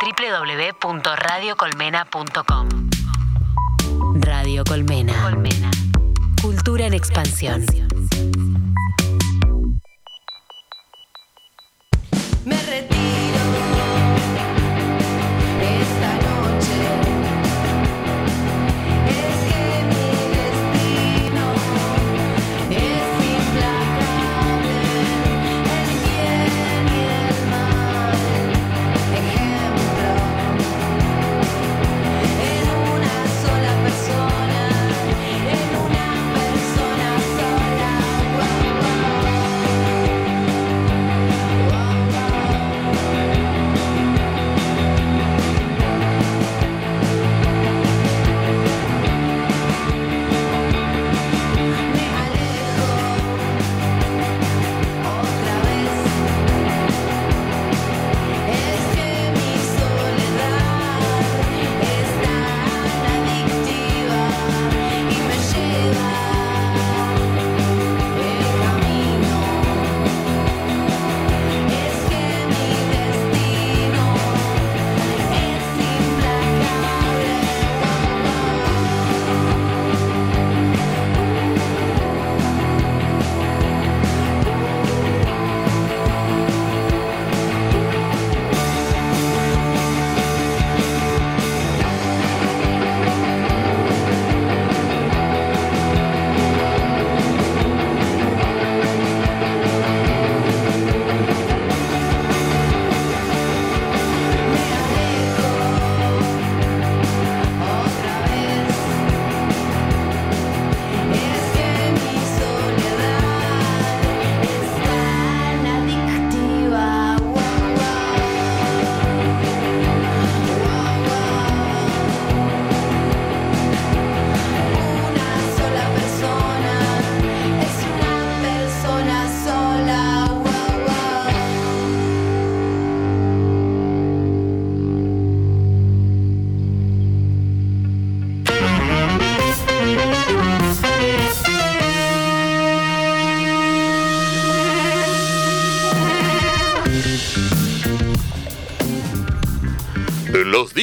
www.radiocolmena.com Radio Colmena. Colmena. Cultura en expansión.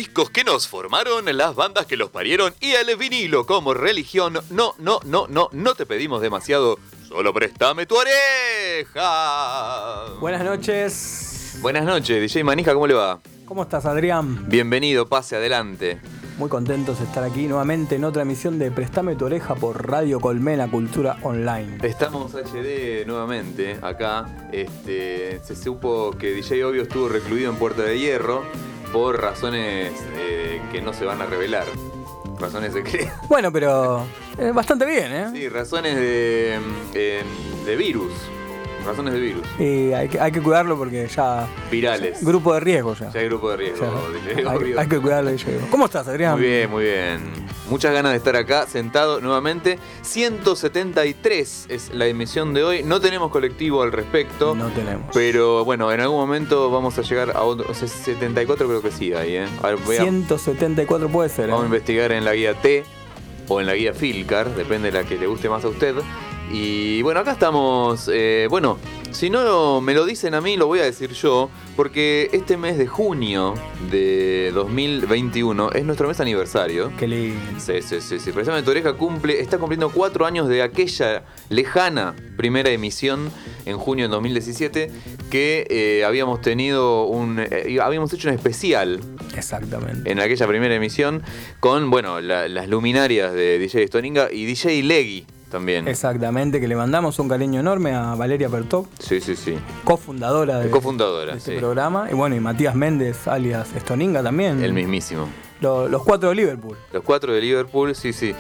Discos que nos formaron, las bandas que los parieron y el vinilo como religión. No, no, no, no, no te pedimos demasiado. Solo préstame tu oreja. Buenas noches. Buenas noches, DJ Manija, ¿cómo le va? ¿Cómo estás, Adrián? Bienvenido, pase adelante. Muy contentos de estar aquí nuevamente en otra emisión de Prestame tu oreja por Radio Colmena Cultura Online. Estamos HD nuevamente acá. Este, se supo que DJ Obvio estuvo recluido en Puerta de Hierro por razones eh, que no se van a revelar. Razones secretas. Bueno, pero eh, bastante bien, ¿eh? Sí, razones de, eh, de virus. Razones de virus. Y hay que, hay que cuidarlo porque ya. Virales. Grupo de riesgo ya. Ya hay grupo de riesgo, Ya. Hay, que cuidarlo. DJ. ¿Cómo estás, Adrián? Muy bien, muy bien. Muchas ganas de estar acá, sentado nuevamente. 173 es la emisión de hoy. No tenemos colectivo al respecto. No tenemos. Pero bueno, en algún momento vamos a llegar a otro. o sea, 74 creo que sí ahí, ¿eh? A ver, voy a- 174 puede ser. ¿eh? vamos a investigar en la guía T o en la guía Filcar, depende de la que le guste más a usted. Y bueno, acá estamos. eh, bueno, si no me lo dicen a mí, lo voy a decir yo, porque este mes de junio de 2021 es nuestro mes aniversario. Qué lindo. Sí, sí, sí, sí. Precisamente tu oreja cumple, está cumpliendo cuatro años de aquella lejana primera emisión en junio de 2017 que eh, habíamos tenido un. eh, habíamos hecho un especial Exactamente. en aquella primera emisión con, bueno, la- las luminarias de DJ Stoninga y DJ Leggy también. Exactamente, que le mandamos un cariño enorme a Valeria Pertop, Sí, sí, sí. cofundadora de, Cofundadora, de este sí. programa. Y bueno, y Matías Méndez, alias Stoninga también. El mismísimo. Lo- los cuatro de Liverpool. Los cuatro de Liverpool, sí, sí.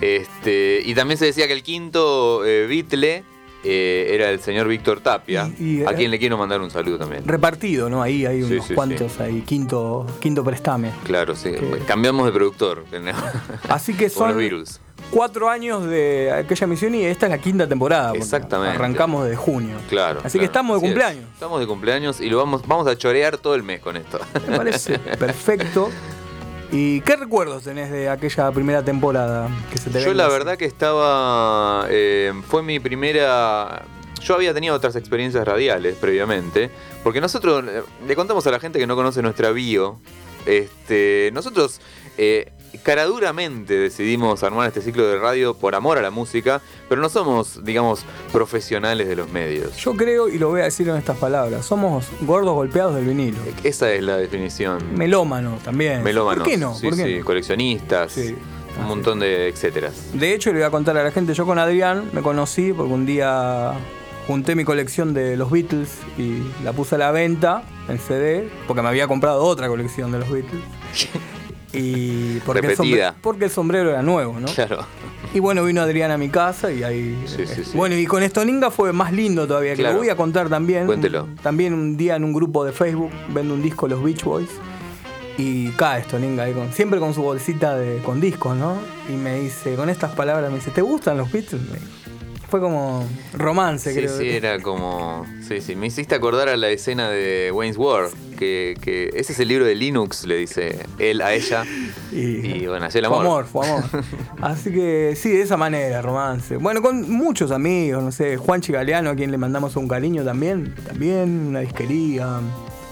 Este, y también se decía que el quinto eh, Beatle eh, era el señor Víctor Tapia, Y- y, a eh, quien le quiero mandar un saludo también. Repartido, ¿no? Ahí hay Sí, unos sí, cuantos ahí, quinto, quinto prestame. Claro, sí. Que- Cambiamos de productor. Así que Como los son virus. Cuatro años de aquella misión y esta es la quinta temporada. Exactamente. Arrancamos de junio. Claro. Así que estamos de es. cumpleaños. Estamos de cumpleaños y lo vamos, vamos a chorear todo el mes con esto. Me parece perfecto. ¿Y qué recuerdos tenés de aquella primera temporada que se te Yo la así? verdad que estaba. eh, fue mi primera. yo había tenido otras experiencias radiales previamente, porque nosotros eh, le contamos a la gente que no conoce nuestra bio, este, nosotros eh, caraduramente decidimos armar este ciclo de radio por amor a la música, pero no somos, digamos, profesionales de los medios. Yo creo, y lo voy a decir en estas palabras, somos gordos golpeados del vinilo. Esa es la definición. Melómano también. Melómanos. ¿Por qué no? Sí, ¿Por qué sí, no? coleccionistas. Sí. Un montón de etcéteras. De hecho, le voy a contar a la gente, yo con Adrián me conocí porque un día junté mi colección de los Beatles y la puse a la venta en CD, porque me había comprado otra colección de los Beatles. Y porque el, Repetida. sombre- porque el sombrero era nuevo, ¿no? Claro. Y bueno, vino Adrián a mi casa y ahí. Sí, sí, sí. Bueno, y con Estoninga fue más lindo todavía, que Claro. lo voy a contar también. Cuéntelo. También un día en un grupo de Facebook vendo un disco los Beach Boys. Y cae Estoninga ahí con, siempre con su bolsita de, con discos, ¿no? Y me dice, con estas palabras, me dice, ¿te gustan los Beatles? Me dijo. Fue como romance, Sí, creo. sí, era como. Sí, sí. Me hiciste acordar a la escena de Wayne's World. Que, que ese es el libro de Linux, le dice él a ella. Y bueno, así el Fue amor. amor, fue amor. Así que sí, de esa manera, romance. Bueno, con muchos amigos, no sé, Juan Chigaleano, a quien le mandamos un cariño también. También una disquería.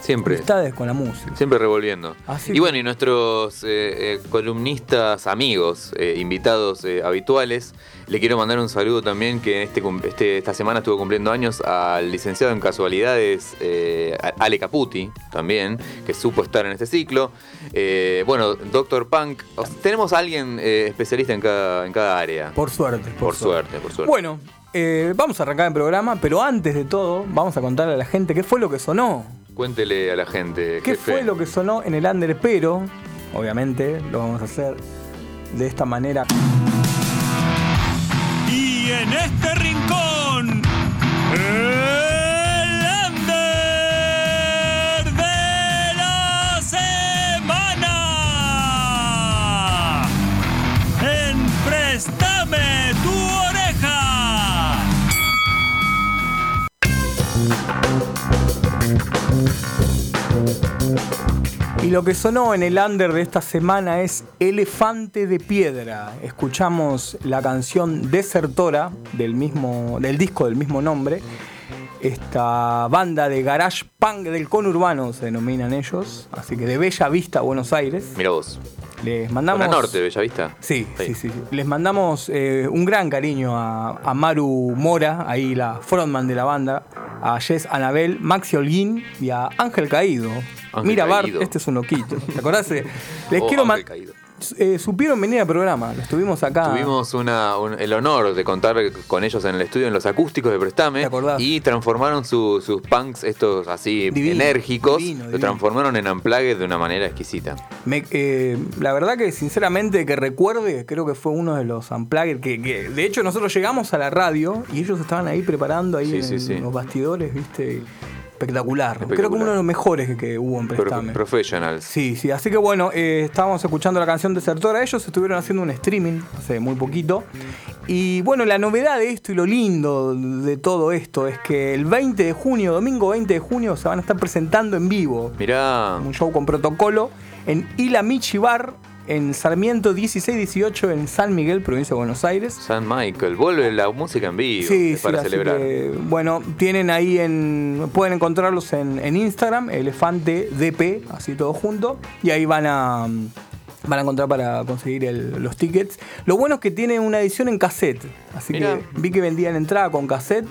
Siempre. Amistades con la música. Siempre revolviendo. Así y bueno, y nuestros eh, eh, columnistas amigos, eh, invitados habituales, le quiero mandar un saludo también que este, este- esta semana estuvo cumpliendo años al licenciado en casualidades eh, Ale Caputi, también, que supo estar en este ciclo. Eh, bueno, Doctor Punk, tenemos a alguien eh, especialista en cada, en cada área. Por suerte. Por suerte, por suerte. Bueno, eh, vamos a arrancar el programa, pero antes de todo, vamos a contarle a la gente qué fue lo que sonó. Cuéntele a la gente. ¿Qué jefe. fue lo que sonó en el under? Pero, obviamente, lo vamos a hacer de esta manera. En este rincón, el under de la semana. En Préstame tu oreja. Y lo que sonó en el under de esta semana es Elefante de Piedra. Escuchamos la canción Desertora del, mismo, del disco del mismo nombre. Esta banda de garage punk del conurbano se denominan ellos. Así que de Bella Vista, Buenos Aires. Mira vos. Les mandamos. Zona Norte, Bellavista. Sí, Sí. sí, sí. Les mandamos eh, un gran cariño a, a Maru Mora, ahí la frontman de la banda, a Jess Anabel, Maxi Holguín y a Ángel Caído. Ángel Mira, Bart, Caído. este es un loquito. ¿Te acordás? Les Oh, quiero Ángel ma- Caído. eh, supieron venir al programa, lo estuvimos acá. Tuvimos una, un- el honor de contar con ellos en el estudio en los acústicos de Prestame ¿Te acordás? y transformaron su- sus punks estos así Divino, enérgicos, divino, lo divino. transformaron en unplugged de una manera exquisita. Me- eh, la verdad que sinceramente que recuerde, creo que fue uno de los unplugged que, que, de hecho nosotros llegamos a la radio y ellos estaban ahí preparando ahí Sí, en, sí, sí. los bastidores, viste, espectacular. Creo que uno de los mejores que, que hubo en Pro- Prestame. professionals. Sí, sí, así que bueno, eh, estábamos escuchando la canción Desertora. Ellos estuvieron haciendo un streaming hace muy poquito. Y bueno, la novedad de esto y lo lindo de todo esto es que el 20 de junio, domingo 20 de junio, se van a estar presentando en vivo. Mirá, Un show con protocolo en Ila Michi Bar, en Sarmiento 1618, en San Miguel, provincia de Buenos Aires. San Michael, vuelve la música en vivo Sí, para sí, celebrar. que, bueno, tienen ahí en. Pueden encontrarlos en, en Instagram, Elefante DP, así todo junto. Y ahí van a. Van a encontrar para conseguir el- los tickets. Lo bueno es que tiene una edición en cassette. Así Mirá. que vi que vendían entrada con cassette.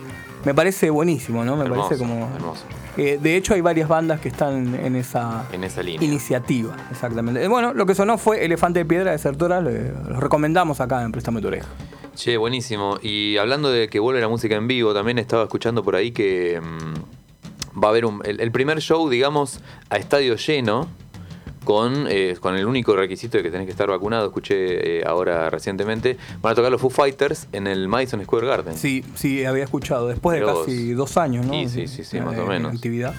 Me parece buenísimo, ¿no? Me Hermoso, parece como. hermoso. Eh, de hecho, hay varias bandas que están en esa, En esa línea. iniciativa. Exactamente. Eh, Bueno, lo que sonó fue Elefante de Piedra Desertora. le- Los recomendamos acá en Préstame tu oreja. Che, buenísimo. Y hablando de que vuelve la música en vivo, también estaba escuchando por ahí que mm, va a haber un, el, el primer show, digamos, a estadio lleno, con, eh, con el único requisito de que tenés que estar vacunado. Escuché eh, ahora recientemente. Van a tocar los Foo Fighters en el Madison Square Garden. Sí, sí, había escuchado. Después de vos. casi dos años, ¿no? Sí, sí, sí, sí, más o menos. Actividad.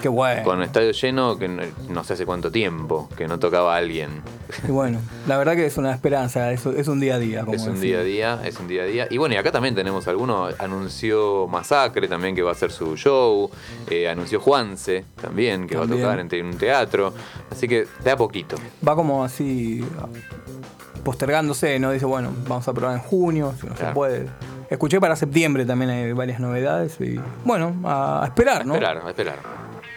Qué bueno. Con estadio lleno, que no, no sé hace cuánto tiempo que no tocaba alguien. Y bueno, la verdad que es una esperanza, es, es un día a día. Como Es un día a día, es un día a día. Y bueno, y acá también tenemos alguno. Anunció Masacre también que va a hacer su show. Eh, anunció Juanse también que va a tocar en, te- en un teatro. Así que de a poquito. Va como así postergándose, ¿no? Dice, bueno, vamos a probar en junio, si no se puede. Escuché para septiembre también hay varias novedades y bueno, a, a esperar, ¿no? Esperar, a esperar.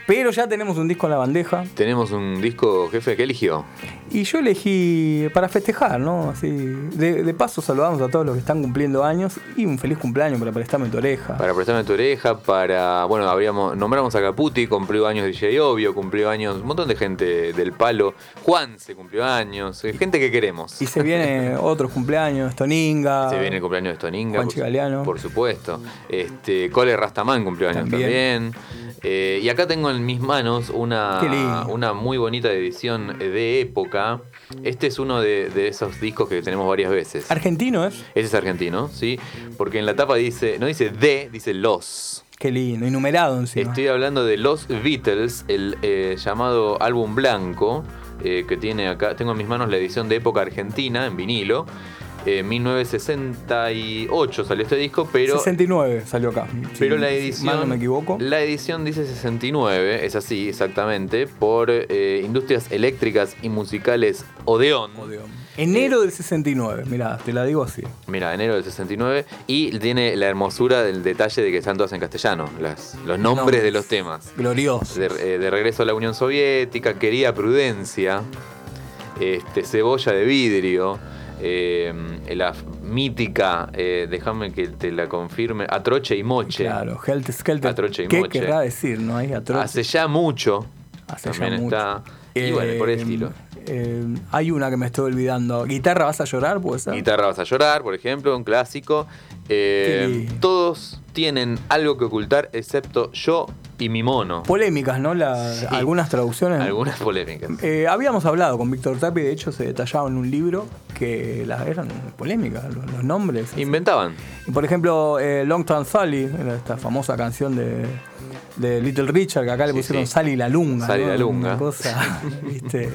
Pero ya tenemos un disco en la bandeja Tenemos un disco, jefe, ¿qué eligió? Y yo elegí para festejar, ¿no? Así, de, de paso saludamos a todos los que están cumpliendo años y un feliz cumpleaños para prestarme tu oreja. Para prestarme tu oreja, para. Bueno, habríamos, nombramos a Caputi, cumplió años DJ Obvio, cumplió años un montón de gente del palo. Juan se cumplió años, eh, gente que queremos. Y se viene otros cumpleaños, Toninga. Se viene el cumpleaños de Stoninga. Juanchi por, Galeano. por supuesto. Este, Cole Rastaman cumplió años también. También. Eh, y acá tengo en mis manos una, una muy bonita edición de época. Este es uno de, de esos discos que tenemos varias veces. Argentino es. Ese es argentino, ¿sí? Porque en la tapa dice, no dice de, dice los. Qué lindo, enumerado encima. Estoy hablando de Los Beatles, el eh, llamado álbum blanco, eh, que tiene acá, tengo en mis manos la edición de época argentina en vinilo. Eh, 1968 salió este disco, pero, 69 salió acá. pero Si- la edición. mal no me equivoco. La edición dice 69, es así exactamente, por eh, Industrias Eléctricas y Musicales Odeón. Enero del 69, mirá, te la digo así. Mira, enero del 69. Y tiene la hermosura del detalle de que están todas en castellano, las- los nombres Nombres. de los temas. Glorioso. de, eh, de regreso a la Unión Soviética, quería prudencia, este, cebolla de vidrio, eh, la mítica, eh, déjame que te la confirme, atroche y moche. Claro, Helter Skelter. Atroche y ¿Qué moche. querrá decir, no? Ahí atroche. Hace ya mucho. Hace ya también mucho. está. Y bueno, por el Eh, estilo. hay una que me estoy olvidando. ¿Guitarra vas a llorar? ¿Puede ser? Guitarra vas a llorar, por ejemplo, un clásico. Todos tienen algo que ocultar, excepto yo y mi mono. Polémicas, ¿no? La- Sí. Algunas traducciones. Algunas polémicas. Eh, habíamos hablado con Víctor Tapi, de hecho se detallaba en un libro que las eran polémicas, los, los nombres. así. Inventaban. Y, Por ejemplo, eh, Long Time Sally, era esta famosa canción de, de Little Richard, que acá le pusieron sí. Sally la Lunga. Sally ¿no? la Lunga. Una cosa, viste,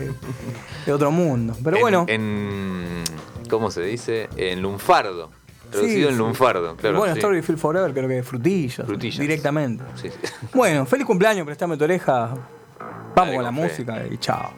de otro mundo. Pero En- bueno. En, ¿Cómo se dice? En lunfardo. Traducido sí, en lunfardo, claro. bueno, sí. Story Feel Forever creo que de frutillas. Frutillas. Directamente. Sí, sí. Bueno, feliz cumpleaños, prestame tu oreja. Vamos Dale, con la fe. música y chao.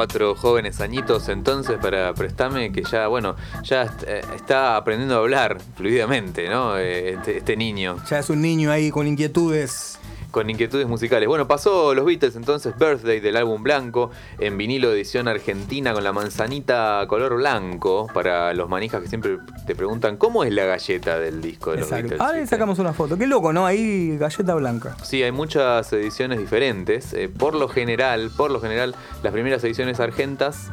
Cuatro jóvenes añitos entonces para prestarme que ya, bueno, ya eh, está aprendiendo a hablar fluidamente, ¿no? Eh, Este, este niño. Ya es un niño ahí con inquietudes. Con inquietudes musicales. Bueno, pasó los Beatles entonces, Birthday del álbum blanco, en vinilo edición argentina con la manzanita color blanco, para los manijas que siempre te preguntan, ¿cómo es la galleta del disco de los Exacto. Beatles? Ahora le sacamos una foto. Qué loco, ¿no? Ahí galleta blanca. Sí, hay muchas ediciones diferentes. Eh, por lo general, por lo general, las primeras ediciones argentas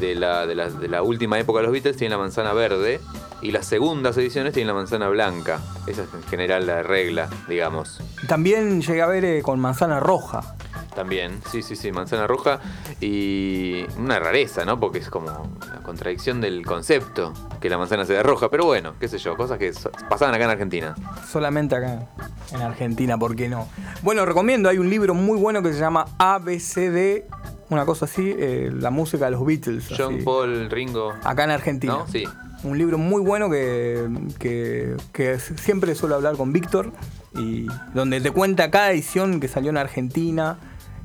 de la, de la, de la última época de los Beatles tienen la manzana verde y las segundas ediciones tienen la manzana blanca. Esa es en general la regla, digamos. También llegué a ver eh, con manzana roja. También, sí, sí, sí, manzana roja y una rareza, ¿no? Porque es como la contradicción del concepto que la manzana sea roja, pero bueno, qué sé yo, cosas que so- pasaban acá en Argentina. Solamente acá en Argentina, ¿por qué no? Bueno, recomiendo, hay un libro muy bueno que se llama ABCD, una cosa así, eh, la música de los Beatles. John así, Paul, Ringo. Acá en Argentina. ¿No? Sí. Un libro muy bueno que, que- que siempre suelo hablar con Víctor y donde te cuenta cada edición que salió en Argentina.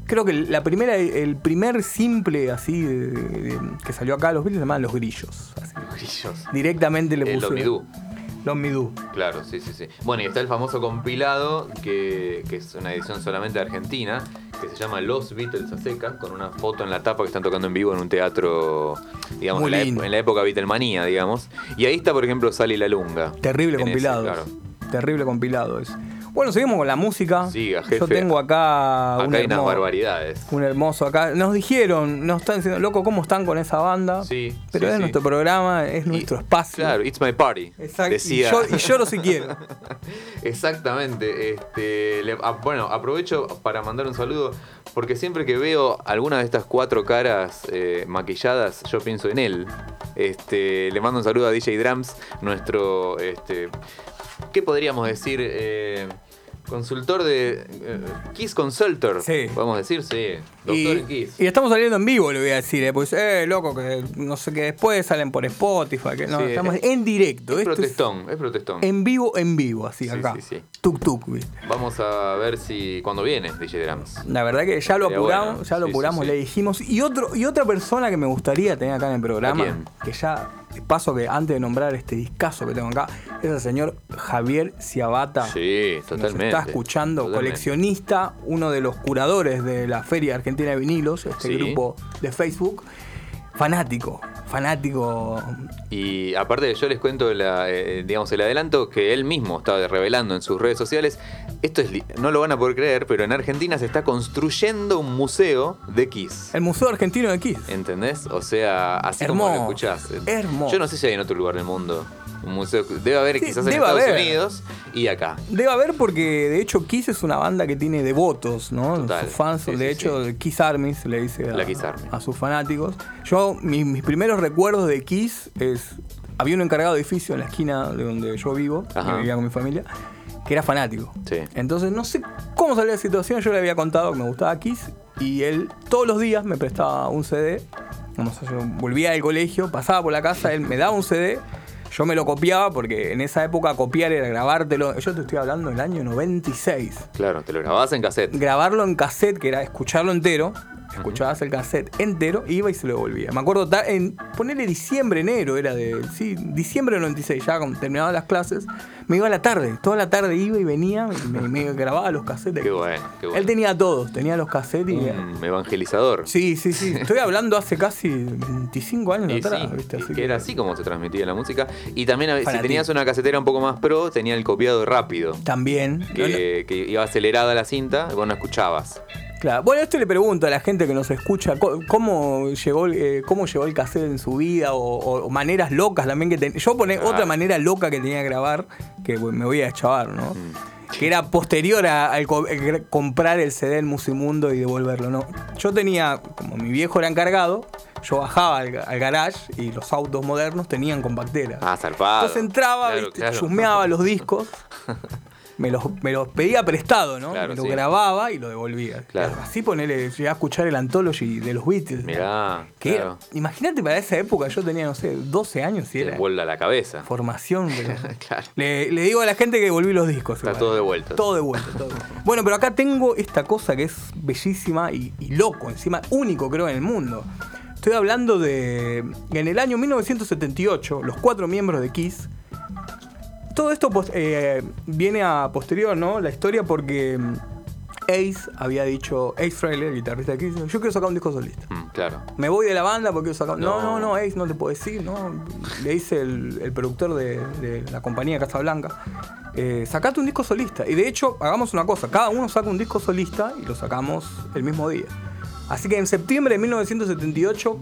Creo que la primera, el primer simple así de- de- que salió acá los Beatles se llamaban Los Grillos. así. Grillos. Directamente le El. Omnidú. Los Midú. Claro, sí, sí, sí. Bueno, y está el famoso compilado, que, que es una edición solamente argentina, que se llama Los Beatles a secas, con una foto en la tapa que están tocando en vivo en un teatro, digamos, en la, en la época Beatlemanía, digamos. Y ahí está, por ejemplo, Sally la Lunga. Terrible compilado. claro. Terrible compilado es. Bueno, seguimos con la música. Siga, jefe. Yo tengo acá, un, Acá hay unas barbaridades. un hermoso acá. Nos dijeron, nos están diciendo, loco, ¿cómo están con esa banda? Sí, Pero sí, es sí. nuestro programa, es nuestro Y- espacio. Claro, It's My Party. Exacto. Decía. Y, yo, y lloro si quiero. Exactamente. Este, le- ah, bueno, aprovecho para mandar un saludo porque siempre que veo alguna de estas cuatro caras eh, maquilladas, yo pienso en él. Este, le mando un saludo a DJ Drums, nuestro, este, ¿qué podríamos decir? Eh, consultor de eh, Kiss Consultor. Sí. Podemos decir, sí. Doctor Y, en Kiss. y estamos saliendo en vivo, le voy a decir, eh, pues, eh, loco, que no sé qué después salen por Spotify, que no, Sí, estamos es- en directo. es esto protestón, es protestón. en vivo, en vivo, así Sí, acá. sí, sí. Tuk tuk, ¿viste? Vamos a ver si cuando viene DJ Drums. La verdad que ya lo Sería apuramos, ya lo apuramos, le dijimos. Y otro, y otra persona que me gustaría tener acá en el programa, que ya paso que antes de nombrar este discazo que tengo acá, es el señor Javier Ciabata. Sí, que Nos totalmente. está escuchando, Totalmente. coleccionista, uno de los curadores de la Feria Argentina de Vinilos, este Sí. grupo de Facebook. Fanático, fanático. Y aparte yo les cuento la, eh, digamos, el adelanto que él mismo estaba revelando en sus redes sociales. Esto es no lo van a poder creer, pero en Argentina se está construyendo un museo de Kiss. El Museo Argentino de Kiss. ¿Entendés? O sea, así como lo escuchás. hermoso. Yo no sé si hay en otro lugar del mundo un museo. Debe haber Sí, quizás en Estados haber. Unidos y acá. Debe haber porque de hecho Kiss es una banda que tiene devotos, ¿no? Total. Sus fans, Sí, de sí, hecho. Kiss Army se le dice a, La Kiss Army. a sus fanáticos. Yo, mi- mis primeros recuerdos de Kiss es. Había un encargado de edificio en la esquina de donde yo vivo, que Ajá. vivía con mi familia, que era fanático. Sí. Entonces, no sé cómo salió la situación. Yo le había contado que me gustaba Kiss y él todos los días me prestaba un CD. Vamos, yo volvía del colegio, pasaba por la casa, él me daba un CD. Yo me lo copiaba porque en esa época copiar era grabártelo. Yo te estoy hablando del año 96. Claro, te lo grabás en cassette. Grabarlo en cassette, que era escucharlo entero. Escuchabas el cassette entero, iba y se lo devolvía. Me acuerdo, en ponerle diciembre, enero, era de. Sí, diciembre del 96, ya terminaban las clases. Me iba a la tarde, toda la tarde iba y venía y me, me grababa los cassettes. Qué bueno, qué bueno. Él tenía todos, tenía los cassettes y. Un evangelizador. Sí, sí, sí. Estoy hablando hace casi 25 años Y atrás, sí, ¿viste? Así que era así como se transmitía la música. Y también si tenías una casetera un poco más pro, tenía el copiado rápido. También. Que, que iba acelerada la cinta, vos no escuchabas. Claro. Bueno, esto le pregunto a la gente que nos escucha, ¿cómo llegó, el- eh, cómo llegó el cassette en su vida? O, o maneras locas también que tenía. Yo poné otra manera loca que tenía que grabar, que me voy a chavar, ¿no? Mm. Que era posterior a- al co- el comprar el CD en Musimundo y devolverlo, ¿no? Yo tenía, como mi viejo era encargado, yo bajaba al, al garage y los autos modernos tenían compactera. Ah, zarpado. Entonces entraba, claro. chusmeaba los discos, me los, me los pedía prestado, ¿no? Claro, me lo sí. grababa y lo devolvía. Claro. Así ponele, llegué a escuchar el Anthology de los Beatles. Mirá, Que claro. imagínate para esa época, yo tenía, no sé, 12 años y Te era vuela la cabeza. formación. pero- Claro. le, le digo a la gente que devolví los discos. Está igual. todo de vuelta. Todo de vuelta. todo de vuelta. Bueno, pero acá tengo esta cosa que es bellísima y, y loco, encima único creo en el mundo. Estoy hablando de. En el año 1978, los cuatro miembros de Kiss. Todo esto pos- eh, viene a posterior, ¿no? La historia porque mm, Ace había dicho. Ace Frehley, el guitarrista de Kiss, yo quiero sacar un disco solista. Mm, claro. Me voy de la banda porque quiero sacar. No, no, No. no, Ace, no te puedo decir, ¿no? Le dice el, el productor de, de la compañía Casablanca. Eh, sacate un disco solista. Y de hecho, hagamos una cosa: cada uno saca un disco solista y lo sacamos el mismo día. Así que en septiembre de 1978,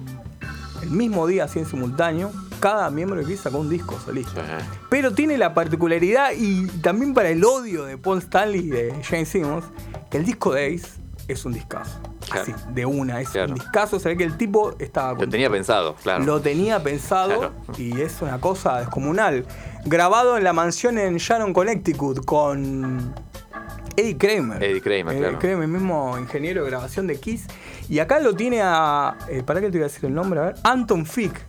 el mismo día, así en simultáneo, cada miembro de Kiss sacó un disco solista. Sí. Pero tiene la particularidad y también para el odio de Paul Stanley y de Jane Simmons, que el disco de Ace es un discazo. Claro. Así, de una, es Claro. un discazo. Se ve que el tipo estaba Lo tenía pensado, claro. lo tenía pensado Claro. y es una cosa descomunal. Grabado en la mansión en Sharon, Connecticut, con Eddie Kramer. Eddie Kramer, claro. Kramer, el mismo ingeniero de grabación de Kiss. Y acá lo tiene a. eh, ¿Para qué te voy a decir el nombre? A ver. Anton Fick,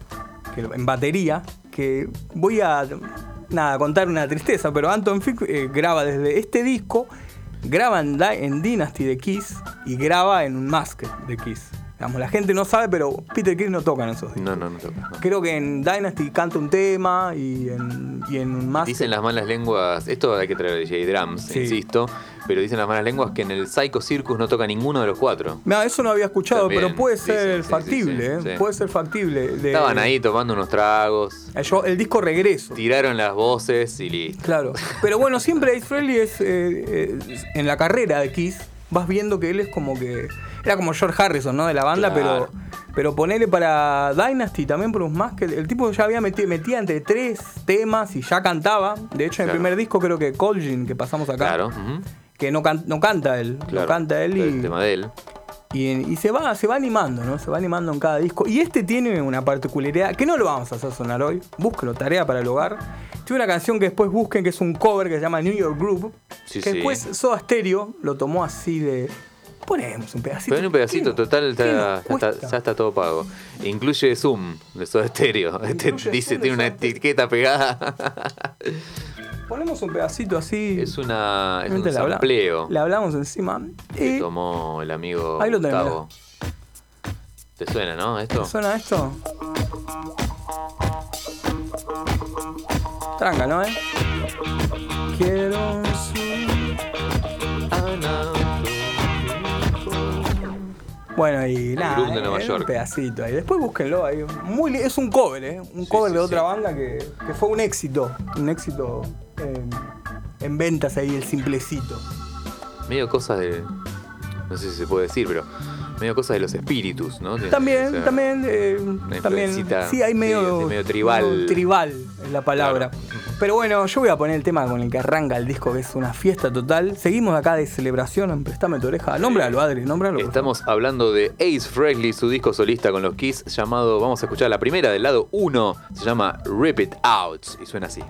en batería. Que voy a. Nada, contar una tristeza, pero Anton Fick eh, graba desde este disco, graba en, en Dynasty de Kiss y graba en un Mask de Kiss. Digamos, la gente no sabe, pero Peter Criss no toca en esos discos. No, no, no. toca, no. Creo que en Dynasty canta un tema y en, y en. Dicen las malas lenguas, esto hay que traer J Drums, Sí. insisto, pero dicen las malas lenguas que en el Psycho Circus no toca ninguno de los cuatro. Mira, eso no había escuchado, También, pero puede ser factible, sí, sí, sí. Puede ser factible. de- Estaban ahí tomando unos tragos, Eh, yo- el disco Regreso. tiraron las voces y listo. Claro. Pero bueno, siempre Ace Frehley es. eh, eh, en la carrera de Kiss, vas viendo que él es como que. Era como George Harrison, ¿no? De la banda, Claro. pero. Pero ponerle para Dynasty también por un más que el tipo ya había metido metía entre tres temas y ya cantaba. De hecho, en el primer disco creo que Colgin, que pasamos acá, Claro. que no, can- no canta él, claro. no canta él y, El tema de él. Y, y se va, se va animando, ¿no? Se va animando en cada disco. Y este tiene una particularidad que no lo vamos a hacer sonar hoy. Búsquelo, tarea para el hogar. Tiene una canción que después busquen que es un cover que se llama New York Group. Sí, que sí. después Soda Stereo lo tomó así de. Ponemos un pedacito. En un pedacito, ¿Qué no- total, está- ya, está, cuesta? ya está todo pago. Incluye Zoom de Soda Stereo. Este dice, tiene una etiqueta pegada. Ponemos un pedacito así. es una, es un le habla- Le hablamos encima. que Y- tomó el amigo Ahí lo Gustavo. ¿Te suena, no? Esto. ¿Suena esto? Tranca, ¿no, eh? Quiero Bueno, y nada, Groove de Nueva eh, York. un pedacito ahí. Después búsquenlo ahí. Muy, es un cover, ¿eh? Un Sí, cover sí, de otra sí. banda que, que fue un éxito. Un éxito en, en ventas ahí, el simplecito. Medio cosas de. No sé si se puede decir, pero. Medio cosas de los espíritus, ¿no? También, o sea, también, eh, también. Sí, hay medio, sí, medio tribal. medio tribal es la palabra. Claro. Pero bueno, yo voy a poner el tema con el que arranca el disco, que es una fiesta total. Seguimos acá de celebración en Prestame tu oreja. Nómbralo, Adri, nómbralo. Estamos hablando de Ace Frehley, su disco solista con los Kiss, llamado, vamos a escuchar la primera del lado 1, se llama Rip It Out, y suena así.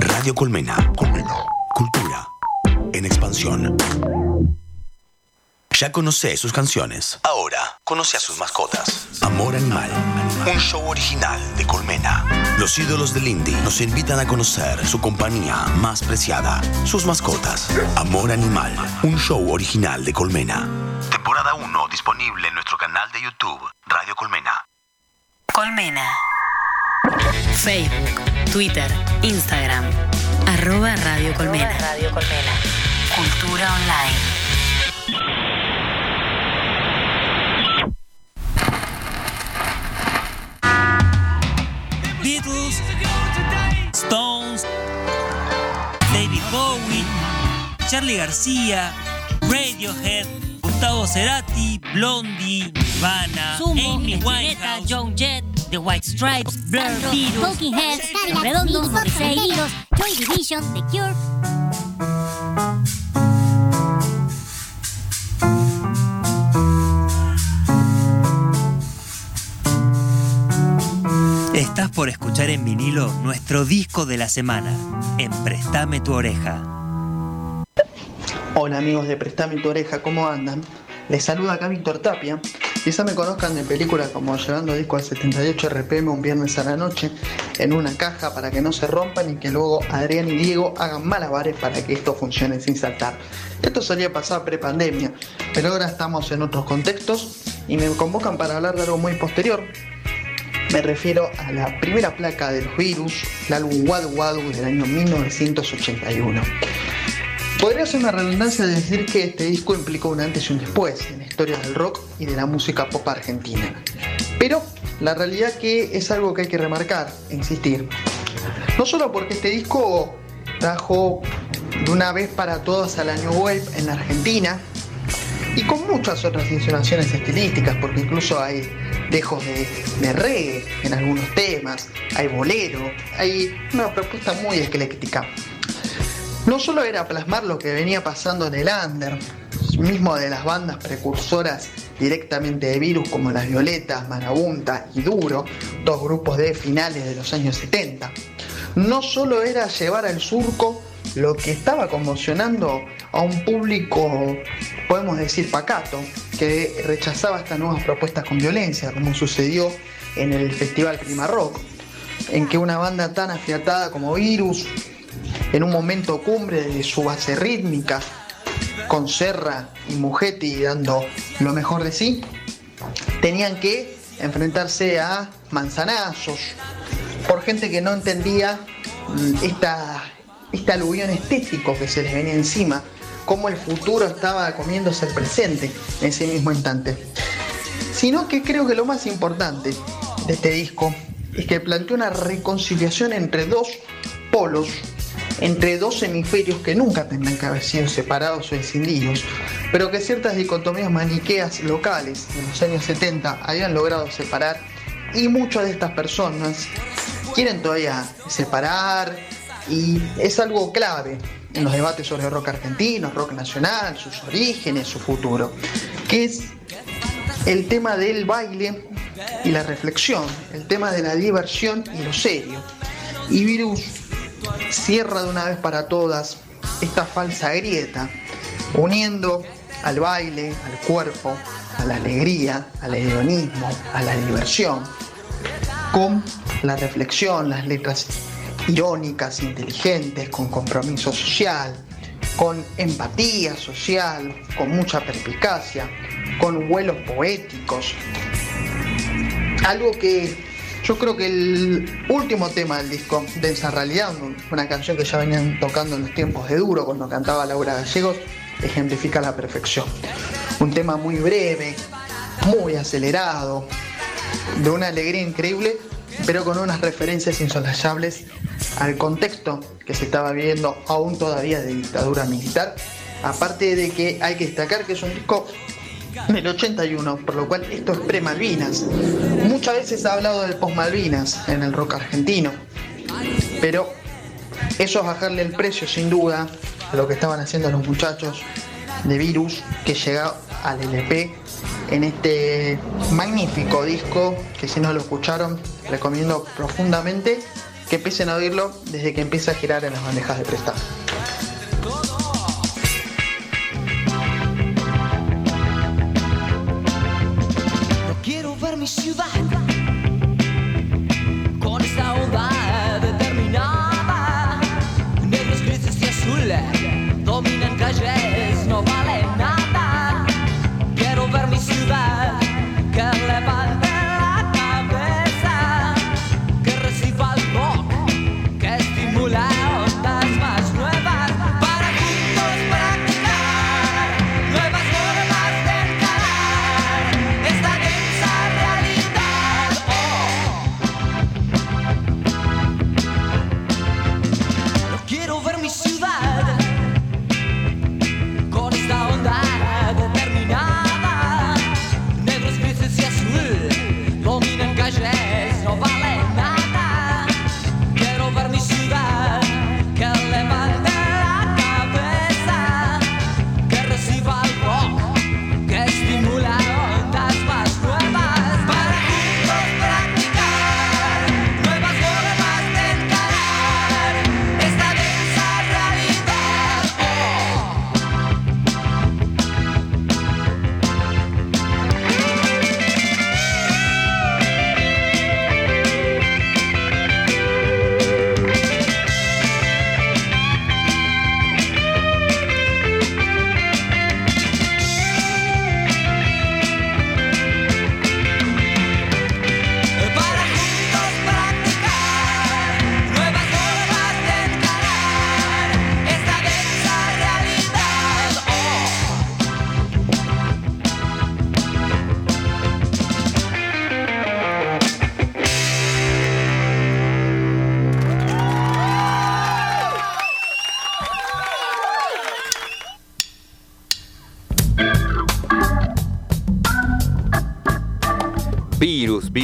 Radio Colmena. Colmena. Cultura en expansión. Ya conoce sus canciones. Ahora conoce a sus mascotas. Amor Animal. Un show original de Colmena. Los ídolos del indie nos invitan a conocer su compañía más preciada, sus mascotas. Amor Animal. Un show original de Colmena. Temporada 1 disponible en nuestro canal de YouTube, Radio Colmena. Colmena. Facebook, Twitter, Instagram. Arroba Radio Colmena. Radio Colmena. Cultura online. Beatles, Stones, David Bowie, Charlie García, Radiohead, Gustavo Cerati, Blondie, Nirvana, Sumo, Amy Winehouse, John Jett, The White Stripes, Blur, Talking Heads, Redondos, Morrissey, Heridos, Joy Division, The Cure. Estás por escuchar en vinilo nuestro disco de la semana, en Préstame tu oreja. Hola amigos de Prestame tu oreja, ¿cómo andan? Les saluda acá Víctor Tapia. Quizá me conozcan de películas como Llevando disco al 78 RPM un viernes a la noche en una caja para que no se rompan y que luego Adrián y Diego hagan malabares para que esto funcione sin saltar. Esto solía pasar pre-pandemia, pero ahora estamos en otros contextos y me convocan para hablar de algo muy posterior. Me refiero a la primera placa de los virus, el álbum Wadu Wadu del año 1981. Podría ser una redundancia de decir que este disco implicó un antes y un después en la historia del rock y de la música pop argentina. Pero la realidad que es algo que hay que remarcar e insistir. No solo porque este disco trajo de una vez para todas al año web en la Argentina y con muchas otras insinuaciones estilísticas, porque incluso hay dejos de, de reggae en algunos temas, hay bolero, hay una propuesta muy ecléctica. No solo era plasmar lo que venía pasando en el under, mismo de las bandas precursoras directamente de virus como Las Violetas, Marabunta y Duro, dos grupos de finales de los años 70. No solo era llevar al surco lo que estaba conmocionando a un público, podemos decir, pacato, que rechazaba estas nuevas propuestas con violencia, como sucedió en el Festival Prima Rock, en que una banda tan afiatada como Virus, en un momento cumbre de su base rítmica, con Serra y Mugetti dando lo mejor de sí, tenían que enfrentarse a manzanazos por gente que no entendía mm, esta, este aluvión estético que se les venía encima, cómo el futuro estaba comiéndose el presente en ese mismo instante. Sino que creo que lo más importante de este disco es que planteó una reconciliación entre dos polos, entre dos hemisferios que nunca tendrán que haber sido separados o escindidos, pero que ciertas dicotomías maniqueas locales en los años 70 habían logrado separar y muchas de estas personas quieren todavía separar y es algo clave en los debates sobre rock argentino, rock nacional, sus orígenes, su futuro, que es el tema del baile y la reflexión, el tema de la diversión y lo serio. Y Virus cierra de una vez para todas esta falsa grieta, uniendo al baile, al cuerpo, a la alegría, al hedonismo, a la diversión, con la reflexión, las letras irónicas, inteligentes, con compromiso social, con empatía social, con mucha perspicacia, con vuelos poéticos. Algo que yo creo que el último tema del disco, Densa Realidad, una canción que ya venían tocando en los tiempos de duro cuando cantaba Laura Gallegos, ejemplifica la perfección. Un tema muy breve, muy acelerado, de una alegría increíble, pero con unas referencias insosolayables al contexto que se estaba viviendo aún todavía de dictadura militar. Aparte de que hay que destacar que es un disco del 81, por lo cual esto es pre-Malvinas. Muchas veces ha hablado del post-Malvinas en el rock argentino, pero eso es bajarle el precio sin duda a lo que estaban haciendo los muchachos de Virus que llega al LP en este magnífico disco que si no lo escucharon recomiendo profundamente que empiecen a oírlo desde que empieza a girar en las bandejas de prestar. Quiero ver mi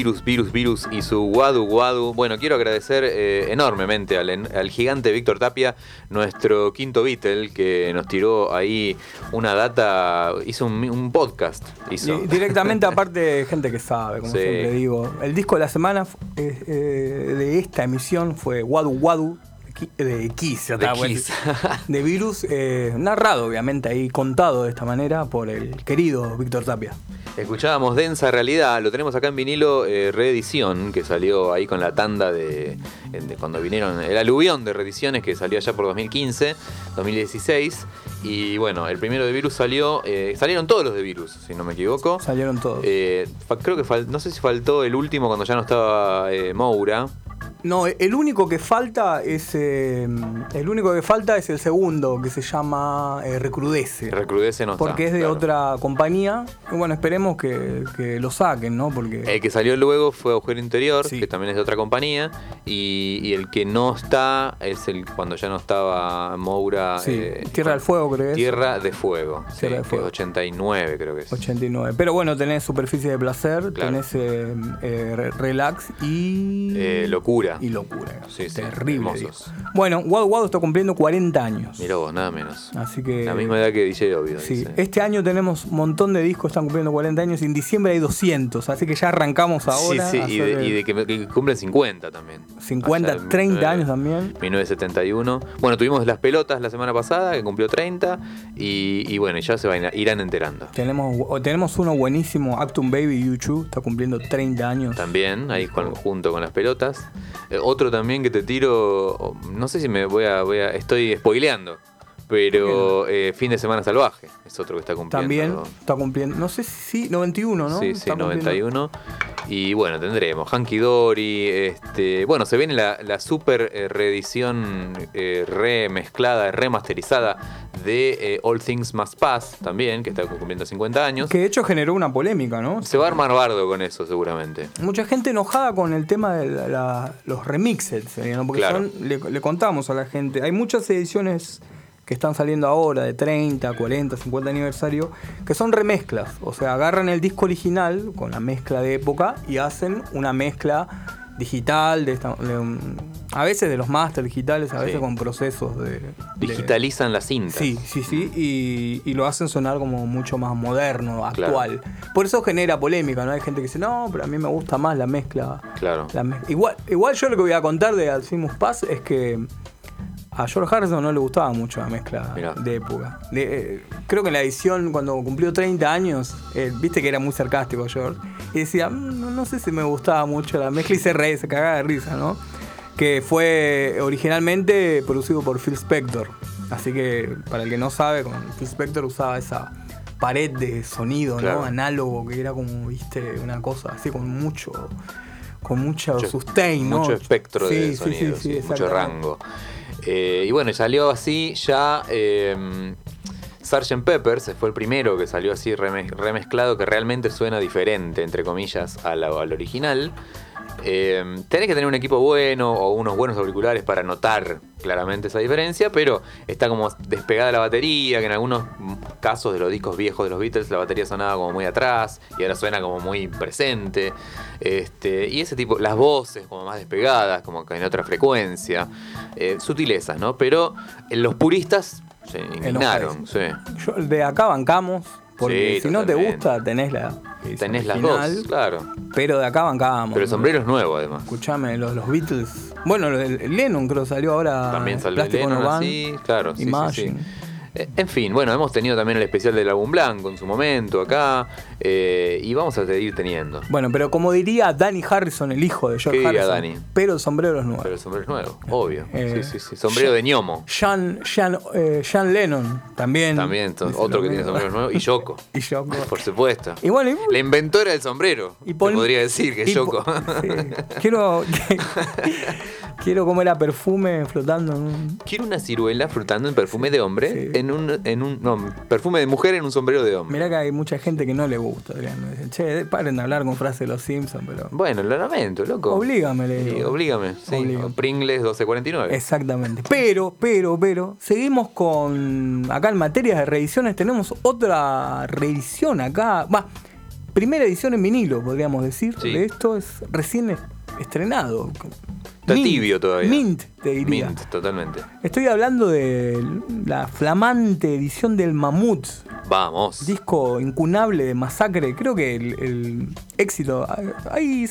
Virus, virus, virus, y su guadu guadu. Bueno, quiero agradecer eh, enormemente al, al gigante Víctor Tapia, nuestro quinto Beatle, que nos tiró ahí una data, hizo un, un podcast. Hizo. Directamente, aparte gente que sabe, como Sí. siempre digo. El disco de la semana eh, eh, de esta emisión fue Wadu Wadu de Kiss, De bueno, Kiss. de Virus, eh, narrado obviamente ahí, contado de esta manera por el querido Víctor Tapia. Escuchábamos Densa Realidad, lo tenemos acá en vinilo eh, reedición, que salió ahí con la tanda de, de cuando vinieron, el aluvión de reediciones que salió allá por 2015, 2016. Y bueno, el primero de Virus salió, eh, salieron todos los de Virus, si no me equivoco. Salieron todos. Eh, creo que no sé si faltó el último cuando ya no estaba Moura. No, el único que falta es eh, el único que falta es el segundo que se llama eh, Recrudece. Recrudece no está, porque es de claro. otra compañía. Y bueno, esperemos que, que lo saquen, ¿no? Porque El que salió luego fue Agujero Interior, que también es de otra compañía. Y, y el que no está es el cuando ya no estaba Moura. Sí, eh, Tierra del Fuego creo que es. Tierra de Fuego. sí, Tierra de que Fuego. es 89 creo que es. 89. Pero bueno, tenés Superficie de Placer, Claro. tenés eh, eh, Re- Relax y. Eh, locura. Y Locura. Sí, sí, Terrible. hermosos. Bueno, Wadu Wadu está cumpliendo 40 años. Mirá vos, nada menos. Así que. La misma edad que DJ Obvio. Sí, dice. este año tenemos un montón de discos, están cumpliendo 40 años y en diciembre hay 200, así que ya arrancamos ahora. sí, sí, y de, y de que, que cumplen 50 también. 50, Allá en 30 19 años también. 1971. Bueno, tuvimos las pelotas la semana pasada, que cumplió 30. Y, y bueno, ya se van irán enterando. Tenemos, tenemos uno buenísimo, Actum Baby YouTube, está cumpliendo 30 años. También, ahí con- junto con las pelotas. Eh, otro también que te tiro, no sé si me voy a, voy a estoy spoileando, pero eh, Fin de Semana Salvaje es otro que está cumpliendo. También está cumpliendo, no sé si 91, ¿no? Sí, sí, Está cumpliendo- 91. Y bueno, tendremos Hanky Dory. Este, bueno, se viene la, la super eh, reedición eh, remezclada, remasterizada de eh, All Things Must Pass también, que está cumpliendo 50 años. Que de hecho generó una polémica, ¿no? Se va a armar bardo con eso, seguramente. Mucha gente enojada con el tema de la- la- los remixes, ¿no? porque Claro. son- le, le contamos a la gente, hay muchas ediciones que están saliendo ahora de 30, 40, 50 aniversario, que son remezclas, o sea, agarran el disco original con la mezcla de época y hacen una mezcla digital, de esta- de a veces de los máster digitales, a veces Sí. con procesos de... de- Digitalizan las cintas. Sí, sí, sí, y, y lo hacen sonar como mucho más moderno, Claro. actual. Por eso genera polémica, ¿no? Hay gente que dice, no, pero a mí me gusta más la mezcla. Claro. la mez-". igual, igual yo lo que voy a contar de Alcimus Paz es que a George Harrison no le gustaba mucho la mezcla Mirá. de época. De- eh, creo que en la edición, cuando cumplió 30 años, eh, viste que era muy sarcástico George, y decía, "Mm, no, no sé si me gustaba mucho la mezcla y se reía, se cagaba de risa, ¿no? Que fue originalmente producido por Phil Spector. Así que, para el que no sabe, Phil Spector usaba esa pared de sonido, Claro. ¿no? Análogo, que era como, viste, una cosa así con mucho con mucho, Mucho- sustain, ¿no? Mucho espectro Sí, de sonido, sí, sí, sí, mucho rango. Eh, y bueno, salió así ya. Eh, Sgt. Peppers fue el primero que salió así reme- remezclado, que realmente suena diferente, entre comillas, a la- al original. Eh, tenés que tener un equipo bueno o unos buenos auriculares para notar claramente esa diferencia, pero está como despegada la batería, que en algunos casos de los discos viejos de los Beatles la batería sonaba como muy atrás y ahora suena como muy presente. Este, y ese tipo, las voces como más despegadas, como que en otra frecuencia, eh, sutilezas, ¿no? Pero eh, los puristas se indignaron, sí. Yo- de acá bancamos, porque Sí, si no te gusta, tenés la. Tenés las dos, claro. Pero de acá bancamos. Pero el ¿no? sombrero es nuevo además. Escuchame, los, los Beatles. Bueno, el, el Lennon creo salió ahora. También salió Plástico Lennon así, claro, sí, sí, Imagine. sí. En fin, bueno, hemos tenido también el especial del álbum blanco en su momento acá eh, y vamos a seguir teniendo. Bueno, pero como diría Danny Harrison, el hijo de George ¿Qué diría Harrison. Dani? Pero el sombrero es nuevo. Pero el sombrero es nuevo, obvio. Eh, sí, sí, sí. Sombrero de ñomo. Sean, Sean, eh, Lennon también. También, otro que tiene mismo. sombrero nuevo. Y Yoko. Y Yoko. Por supuesto. Y bueno, y- La inventora del sombrero. Y Paul- podría decir que es Yoko. Quiero. quiero comer a perfume flotando en un. Quiero una ciruela frutando en perfume de hombre, Sí. en un, en un no, perfume de mujer en un sombrero de hombre. Mirá que hay mucha gente que no le gusta, Adrián. Dicen, che, paren de hablar con frases de los Simpsons, pero. Bueno, lo lamento, loco. Oblígame, le Sí, digo. oblígame. Sí, Oblígame. Pringles 1249. Exactamente. Pero, pero, pero, seguimos con. Acá en materias de reediciones tenemos otra reedición acá. Va, primera edición en vinilo, podríamos decir. Sí. De esto es recién estrenado. Está Mint, tibio todavía. Mint, te diría. Mint, totalmente. Estoy hablando de la flamante edición del Mamut, Vamos. disco incunable de Masacre. Creo que el, el éxito. Ahí.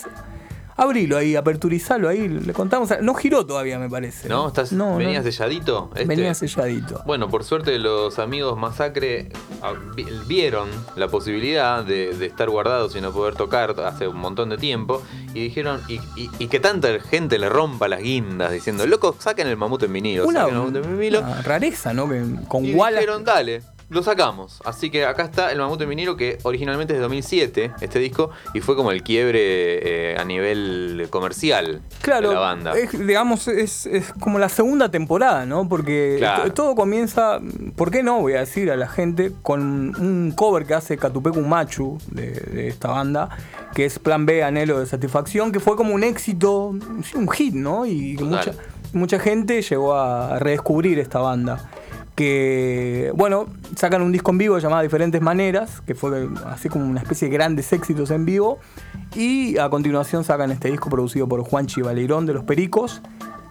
Abrilo ahí, aperturizalo ahí, le contamos. No giró todavía, me parece. ¿No? ¿Estás, No, ¿Venías no. selladito? Este? Venía selladito. Bueno, por suerte los amigos Masacre ah, vi- vieron la posibilidad de, de estar guardados y no poder tocar hace un montón de tiempo y dijeron, y, y- y que tanta gente le rompa las guindas diciendo, loco, saquen el mamut en vinilo, Una, saquen el mamut en vinilo. una rareza, ¿no? Que con Y Wallace. dijeron, dale, lo sacamos. Así que acá está el Mamut en vinilo, que originalmente es de 2007, este disco, y fue como el quiebre eh, a nivel comercial Claro, de la banda. es, digamos, es, es como la segunda temporada, ¿no? Porque Claro. todo comienza, ¿por qué no? Voy a decir a la gente, con un cover que hace Catupecu Machu de, de esta banda, que es Plan B, Anhelo de Satisfacción, que fue como un éxito, un hit, ¿no? Y mucha, mucha gente llegó a redescubrir esta banda. Que, bueno, sacan un disco en vivo llamado Diferentes Maneras, que fue así como una especie de grandes éxitos en vivo. Y a continuación sacan este disco producido por Juanchi Valerón de Los Pericos,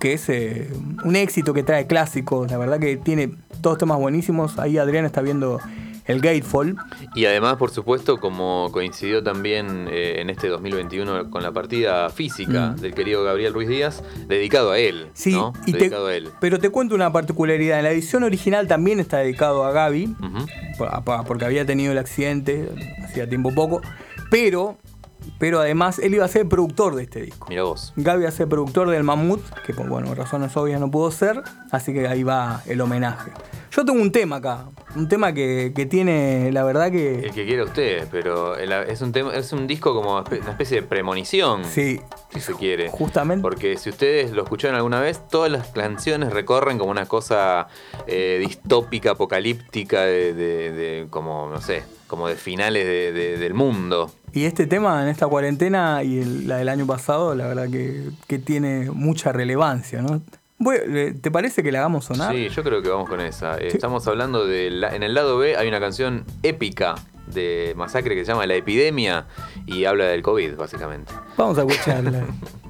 que es eh, un éxito que trae clásicos. La verdad que tiene todos temas buenísimos. Ahí Adrián está viendo el Gatefall. Y además, por supuesto, como coincidió también eh, en este 2021 con la partida física Mm. del querido Gabriel Ruiz Díaz, dedicado a él. Sí, ¿no? y te- dedicado a él. pero te cuento una particularidad. En la edición original también está dedicado a Gaby. Porque había tenido el accidente hacía tiempo poco, pero, pero además él iba a ser productor de este disco. Mira vos. Gaby iba a ser productor del Mamut, que por bueno, razones obvias no pudo ser, así que ahí va el homenaje. Yo tengo un tema acá, un tema que, que tiene, la verdad El que... que quiera usted, pero es un tema, es un disco como una especie de premonición. Sí, si se quiere. Justamente. Porque si ustedes lo escucharon alguna vez, todas las canciones recorren como una cosa eh, distópica, apocalíptica, de, de- de- como, no sé, como de finales de- de- del mundo. Y este tema en esta cuarentena y el- la del año pasado, la verdad que, que tiene mucha relevancia, ¿no? Voy- eh, ¿Te parece que la hagamos sonar? Sí, yo creo que vamos con esa. Eh, Estamos hablando de. la- en el lado B hay una canción épica de Masacre que se llama La Epidemia y habla del COVID, básicamente. Vamos a escucharla.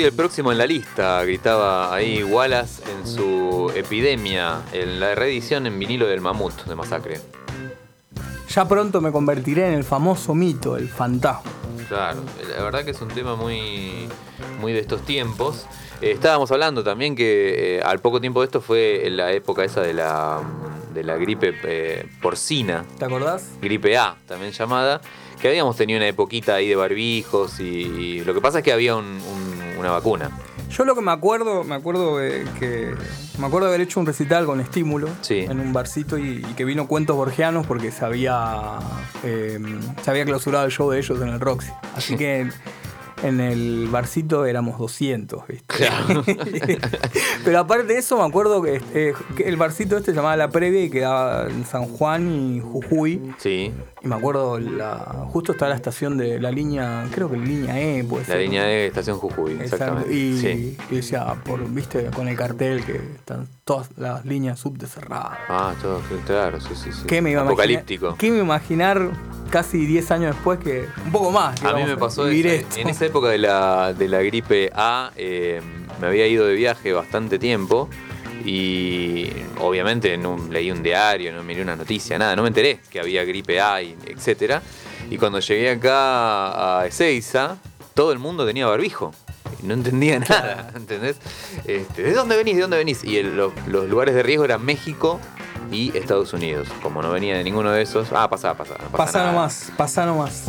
Soy el próximo en la lista, gritaba ahí Wallace en su epidemia, en la reedición en vinilo del Mamut de Masacre. Ya pronto me convertiré en el famoso mito, el fantasma. Claro, la verdad que es un tema muy, muy de estos tiempos. Eh, estábamos hablando también que eh, al poco tiempo de esto fue en la época esa de la, de la gripe eh, porcina, ¿Te acordás? gripe A también llamada, que habíamos tenido una epoquita ahí de barbijos y, lo que pasa es que había un- un- una vacuna. Yo lo que me acuerdo, me acuerdo de que me acuerdo de haber hecho un recital con estímulo Sí. en un barcito y, y que vino cuentos borgianos porque se había eh, se había clausurado el show de ellos en el Roxy. Así que en, el barcito éramos 200, ¿viste? Pero aparte de eso me acuerdo que, eh, que el barcito este se llamaba La Previa y quedaba en San Juan y Jujuy. Sí, Y me acuerdo, la, justo está la estación de la línea, creo que la línea E, puede la ser. línea de Estación Jujuy, exactamente. Y, Sí. y decía, por, viste, con el cartel que están todas las líneas subte cerradas. Ah, todo, claro, sí, sí, sí. ¿Qué me iba Apocalíptico. ¿Qué me iba a imaginar casi 10 años después que. Un poco más. A mí me pasó eso. En esa época de la, de la gripe A, eh, me había ido de viaje bastante tiempo y obviamente no leí un diario, no miré una noticia, nada, no me enteré que había gripe A, y etcétera. Y cuando llegué acá a Ezeiza, todo el mundo tenía barbijo. Y No entendía nada, ¿entendés? Este, ¿De dónde venís? ¿De dónde venís? Y el- los, los lugares de riesgo eran México y Estados Unidos. Como no venía de ninguno de esos, ah, pasá, pasá. No pasa Pasá nomás, pasá nomás.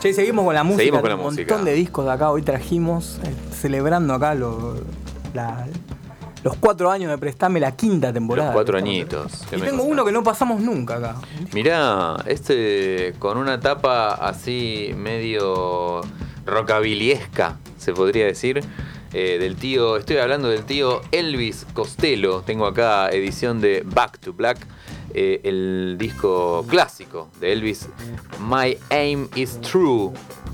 Che, seguimos con la música. Seguimos con la un música. montón de discos de acá. Hoy trajimos, eh, celebrando acá lo- la- los cuatro años de Prestame, la quinta temporada. Los cuatro añitos. ¿Qué Y tengo uno que no pasamos nunca acá. Mirá, este con una tapa así medio rockabiliesca, se podría decir. eh, del tío, estoy hablando del tío Elvis Costello. Tengo acá edición de Back to Black, eh, el disco clásico de Elvis, My Aim is True,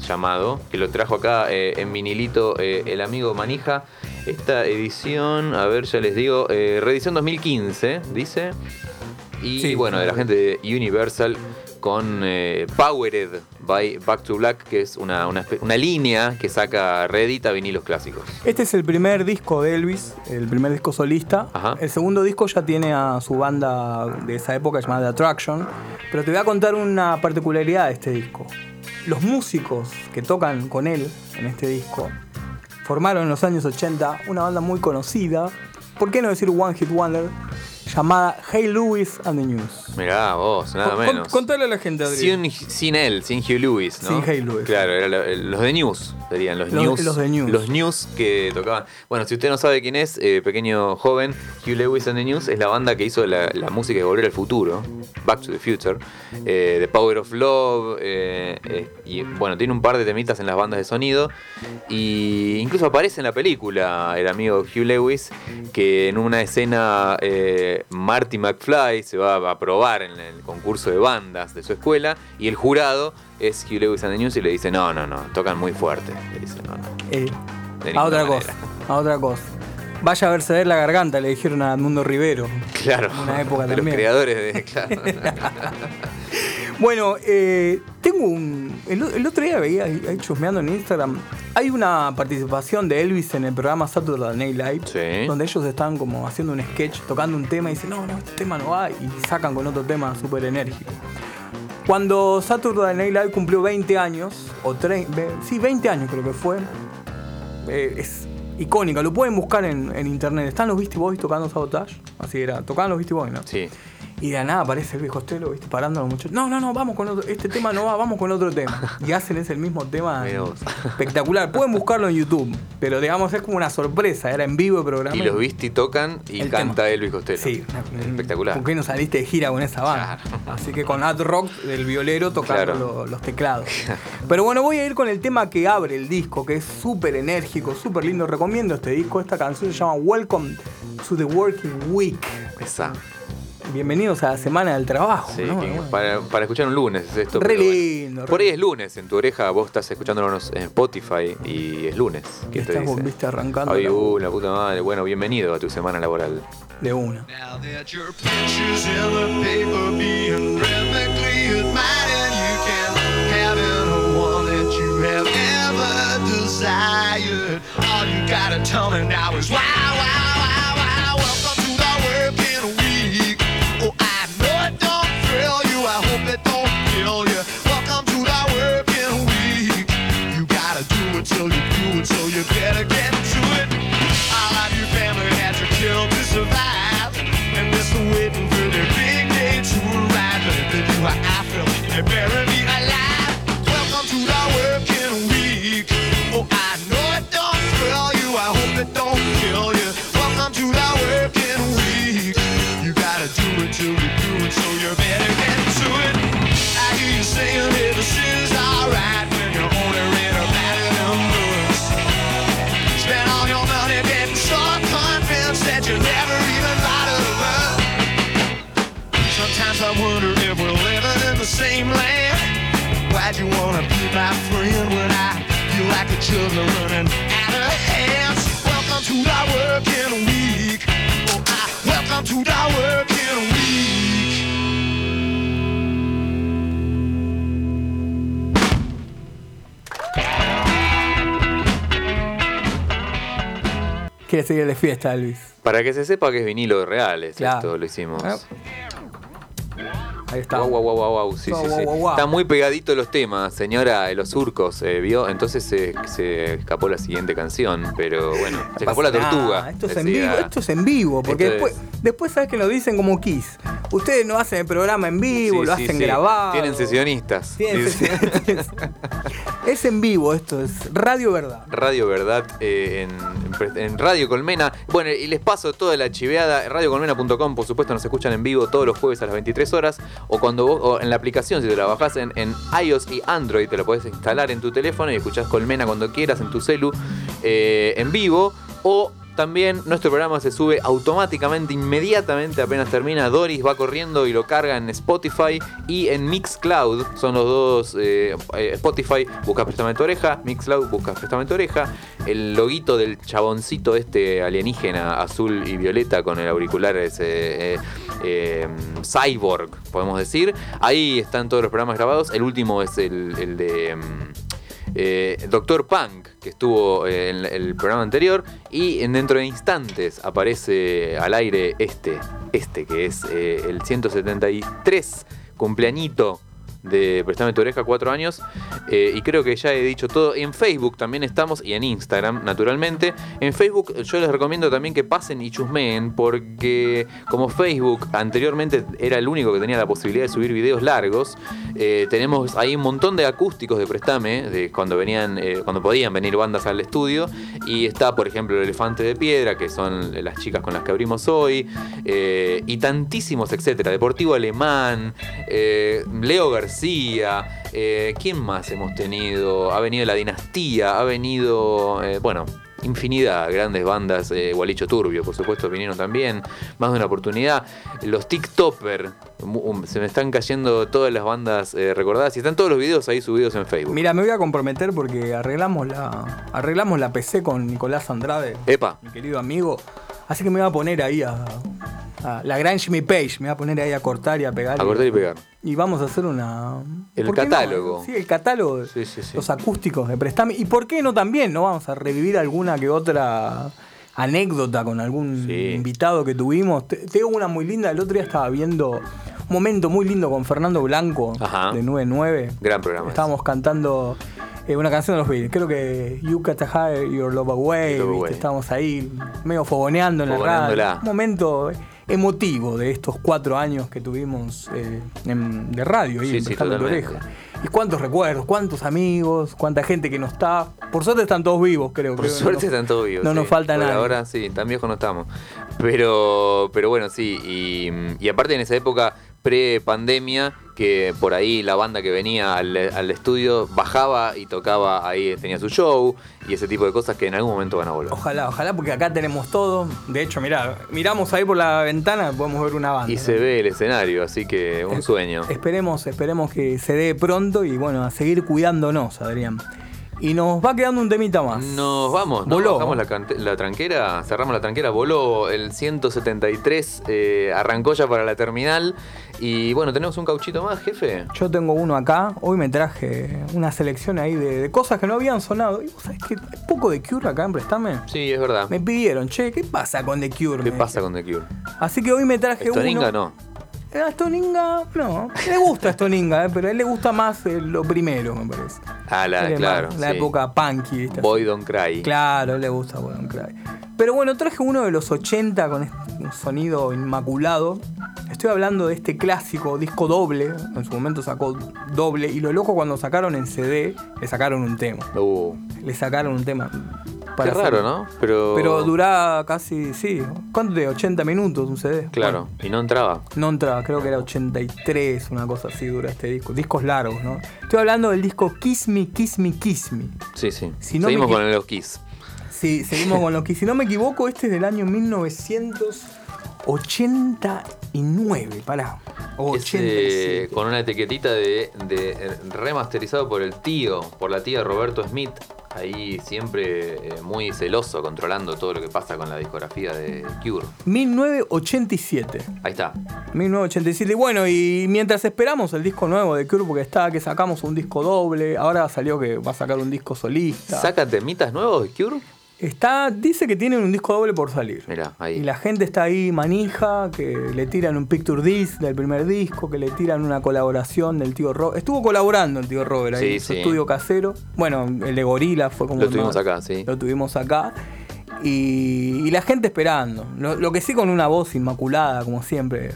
llamado, que lo trajo acá eh, en vinilito el amigo Manija. Esta edición, a ver, ya les digo, reedición 2015, dice. Y Sí. bueno, de la gente de Universal con eh, Powered by Back to Black, que es una, una línea que saca, reedita vinilos clásicos. Este es el primer disco de Elvis, el primer disco solista. Ajá. El segundo disco ya tiene a su banda de esa época llamada The Attraction. Pero te voy a contar una particularidad de este disco. Los músicos que tocan con él en este disco formaron en los años 80 una banda muy conocida, ¿por qué no decir One Hit Wonder? Llamada Hey Lewis and the News. Mirá, vos, nada Con- menos. con- contale a la gente, Adri. Sin, sin él, sin Hugh Lewis, ¿no? Sin Hugh Lewis. Claro, eran lo- los de News, serían los, Los- News. los de News. Los News que tocaban. Bueno, si usted no sabe quién es, eh, pequeño joven, Hugh Lewis and the News es la banda que hizo la, la música de Volver al Futuro, Back to the Future, eh, The Power of Love, eh, eh, y bueno, tiene un par de temitas en las bandas de sonido, y incluso aparece en la película el amigo Hugh Lewis, que en una escena eh, Marty McFly se va a probar en el concurso de bandas de su escuela, y el jurado es Hugh Lewis and the News y le dice, no, no, no, tocan muy fuerte. Le dice, no, no. Eh, a otra manera". cosa, a otra cosa. Vaya a verse ver la garganta, le dijeron a Edmundo Rivero. Claro, Una época de también. los creadores de... Claro. Bueno, eh, tengo un. El, el otro día veía ahí ahí chusmeando en Instagram. Hay una participación de Elvis en el programa Saturday Night Live. Sí. Donde ellos están como haciendo un sketch, tocando un tema y dicen, no, no, este tema no va. Y sacan con otro tema súper enérgico. Cuando Saturday Night Live cumplió 20 años, o 30, sí, 20 años creo que fue, eh, es icónica, lo pueden buscar en, en internet. Están los Beastie Boys tocando Sabotage, así era, tocaban los Beastie Boys, ¿no? Sí. Y de la nada aparece el viejo Costello, ¿viste? Parando a los muchachos. No, no, no, vamos con otro. Este tema no va, vamos con otro tema. Y hacen ese mismo tema espectacular. Pueden buscarlo en YouTube, pero digamos es como una sorpresa. Era en vivo el programa. Y los Visti tocan y El canta tema. Elvis Costello. Sí, Espectacular. ¿Por qué no saliste de gira con esa banda? Así que con Ad Rock del violero tocando Claro. lo- los teclados. Pero bueno, voy a ir con el tema que abre el disco, que es súper enérgico, súper lindo. Recomiendo este disco. Esta canción se llama Welcome to the Working Week. Esa. Bienvenidos a la semana del trabajo. Sí, ¿no? que Bueno. para, para escuchar un lunes es esto. Re bueno. lindo, re Por ahí es lunes, en tu oreja vos estás escuchándonos en Spotify y es lunes. ¿Qué te Estás, dice? viste, arrancando Ay, la- uh, la puta madre. Bueno, bienvenido a tu semana laboral. de una. All you gotta tell me now is wow, wow, you. I hope it don't kill you. Children are running out of hands? Welcome to the working week. Oh, I welcome to the working week. Quiere seguir de fiesta, Elvis. Para que se sepa que es vinilo real, es Claro. esto lo hicimos. Ah. Ahí está. Sí, sí, sí. guau. Está muy pegadito los temas, señora de los surcos, eh, ¿vio? Entonces se, se escapó la siguiente canción, pero bueno, se escapó la tortuga. Esto es en vivo, esto es en vivo, porque Esto después, es- después sabes que nos dicen como Kiss. Ustedes no hacen el programa en vivo, Sí, lo sí, hacen sí. grabado. Tienen sesionistas. Tienen sesionistas. Es en vivo esto, es Radio Verdad. Radio Verdad eh, en, en Radio Colmena. Bueno, y les paso toda la chiveada. Radiocolmena.com, por supuesto, nos escuchan en vivo todos los jueves a las 23 horas. O cuando vos, o en la aplicación, si te la bajás en, iOS y Android, te la podés instalar en tu teléfono y escuchás Colmena cuando quieras en tu celu eh, en vivo. O también nuestro programa se sube automáticamente, inmediatamente apenas termina. Doris va corriendo y lo carga en Spotify y en Mixcloud. Son los dos. eh, eh, Spotify busca Préstame tu oreja. Mixcloud busca Préstame tu oreja. El loguito del chaboncito este alienígena azul y violeta con el auricular ese. eh, cyborg, podemos decir. Ahí están todos los programas grabados. El último es el, el de. mm, eh, Doctor Punk, que estuvo eh, en el programa anterior, y en dentro de instantes aparece al aire este, este que es eh, el 173 cumpleañito de Prestame tu oreja, cuatro años, eh, y creo que ya he dicho todo. En Facebook también estamos, y en Instagram, naturalmente. En Facebook yo les recomiendo también que pasen y chusmeen, porque como Facebook anteriormente era el único que tenía la posibilidad de subir videos largos, eh, tenemos ahí un montón de acústicos de Prestame, de cuando venían, eh, cuando podían venir bandas al estudio, y está, por ejemplo, el Elefante de Piedra, que son las chicas con las que abrimos hoy, y tantísimos, etcétera. Deportivo Alemán, Leo García, eh, ¿quién más hemos tenido? Ha venido La Dinastía, ha venido, eh, bueno, infinidad, grandes bandas, eh, Gualicho Turbio, por supuesto, vinieron también, más de una oportunidad. Los TikToker, um, se me están cayendo todas las bandas eh, recordadas y están todos los videos ahí subidos en Facebook. Mira, me voy a comprometer porque arreglamos la, arreglamos la PC con Nicolás Andrade, Epa, mi querido amigo. Así que me voy a poner ahí a, a la gran Jimmy Page, me voy a poner ahí a cortar y a pegar. a cortar y pegar. Y vamos a hacer una. El catálogo. Sí, el catálogo. Sí, sí, sí. Los acústicos de Prestame. ¿Y por qué no también? ¿No vamos a revivir alguna que otra anécdota con algún Sí. invitado que tuvimos? Te- Tengo una muy linda. El otro día estaba viendo un momento muy lindo con Fernando Blanco Ajá. de 99. Gran programa. Estábamos cantando eh, una canción de los Beatles. Creo que You Hide Your Love Away. Love. Estábamos ahí medio fogoneando en la radio. Un momento emotivo de estos cuatro años que tuvimos eh, en- de radio ahí Sí, tu. Oreja. Y cuántos recuerdos, cuántos amigos, cuánta gente que no está. Por suerte están todos vivos, creo. Por creo, suerte no, están todos vivos. No sí. nos falta Por nada. Ahora sí, tan viejos no estamos. Pero, pero bueno, sí. Y, y aparte en esa época pre-pandemia, que por ahí la banda que venía al, al estudio bajaba y tocaba ahí, tenía su show y ese tipo de cosas que en algún momento van a volver. Ojalá, ojalá, porque acá tenemos todo. De hecho, mirá, miramos ahí por la ventana, podemos ver una banda. Y se ve el escenario, así que un sueño. Esperemos, esperemos que se dé pronto y bueno, a seguir cuidándonos, Adrián. Y nos va quedando un temita más. Nos vamos, ¿no? Voló. Bajamos la, tranquera, cerramos la tranquera, voló el 173, eh, arrancó ya para la terminal. Y bueno, tenemos un cauchito más, jefe. Yo tengo uno acá. Hoy me traje una selección ahí de, de cosas que no habían sonado. Y vos sabés que hay poco de Cure acá en Prestame. Sí, es verdad. Me pidieron, che, ¿qué pasa con The Cure? ¿Qué pasa con The Cure? Así que hoy me traje Stoninga uno. no. Eh, A Stoninga, no. Le gusta Stoninga, eh, pero a él le gusta más eh, lo primero, me parece. Ah, la, claro. más La sí. época punky, ¿viste? Boy Don't Cry. Claro, le gusta Boy Don't Cry. Pero bueno, traje uno de los 80 con un sonido inmaculado. Estoy hablando de este clásico disco doble. En su momento sacó doble. Y lo loco cuando sacaron en CD, le sacaron un tema. Uh, Le sacaron un tema. Qué hacer- raro, ¿no? Pero. Pero duraba casi, sí. ¿Cuánto de 80 minutos un CD? Claro, Bueno, y no entraba. no entraba, creo que era 83, una cosa así dura este disco. Discos largos, ¿no? Estoy hablando del disco Kiss Me, Kiss Me, Kiss Me. Sí, sí. Si no me Seguimos con los Kiss. Sí, seguimos con lo que, si no me equivoco, este es del año 1989, pará. Es, 87. eh, con una etiquetita de, de, eh, remasterizado por el tío, por la tía Roberto Smith. Ahí siempre eh, muy celoso, controlando todo lo que pasa con la discografía de Cure. 1987. Ahí está. 1987. Y bueno, y mientras esperamos el disco nuevo de Cure, porque está que sacamos un disco doble, ahora salió que va a sacar un disco solista. ¿Saca temitas nuevos de Cure? Está, dice que tienen un disco doble por salir. Mira, Y ahí. la gente está ahí manija, que le tiran un picture disc del primer disco, que le tiran una colaboración del tío Robert. Estuvo colaborando el tío Robert ahí Sí, en su sí. estudio casero. Bueno, el de Gorila fue como Lo tuvimos más- acá, sí. Lo tuvimos acá. Y, y la gente esperando. Lo, lo que sí con una voz inmaculada, como siempre.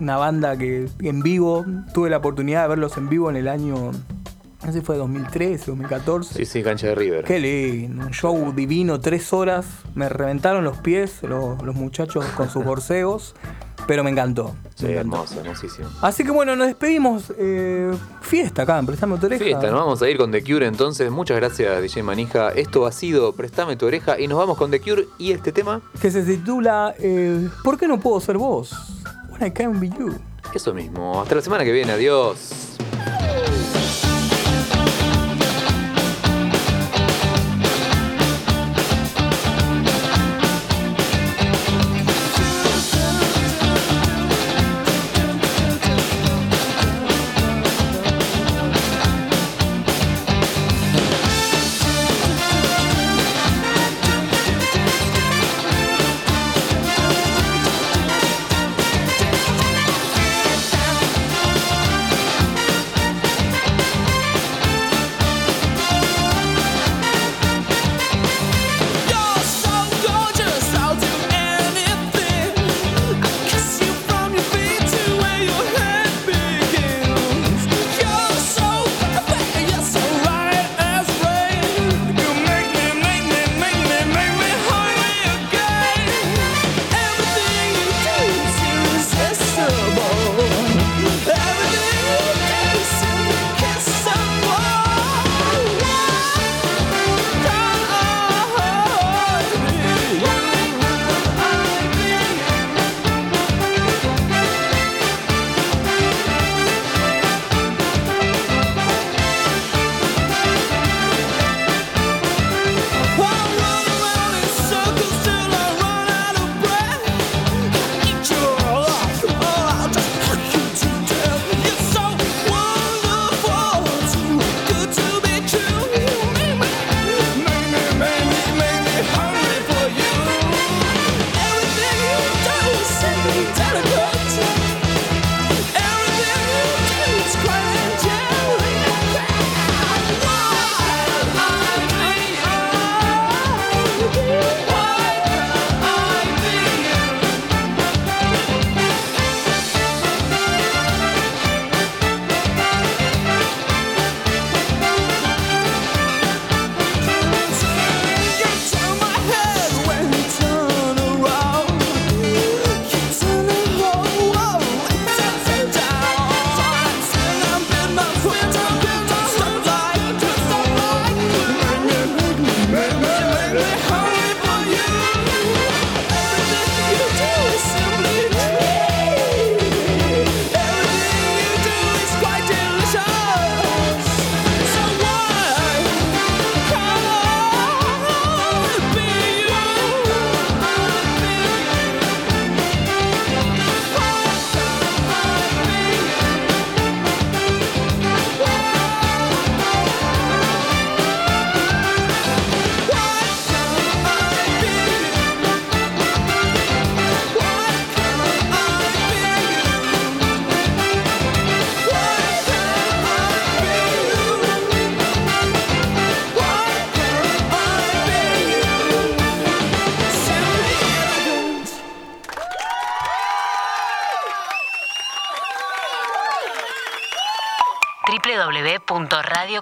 Una banda que en vivo, tuve la oportunidad de verlos en vivo en el año no sé si fue 2013, 2014. Sí, sí, cancha de River. Qué lindo, un show divino, tres horas. Me reventaron los pies los, los muchachos con sus borseos, pero me encantó. Sí, me encantó. hermoso, hermosísimo. Así que bueno, nos despedimos. eh, fiesta acá en Prestame tu oreja. Fiesta, nos vamos a ir con The Cure entonces. Muchas gracias, DJ Manija. Esto ha sido Préstame tu oreja y nos vamos con The Cure y este tema, Que se titula eh, ¿Por qué no puedo ser vos? When I can't be you. eso mismo. Hasta la semana que viene, adiós.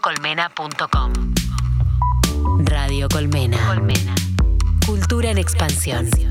www.radiocolmena.com Radio Colmena. Colmena. Cultura en expansión.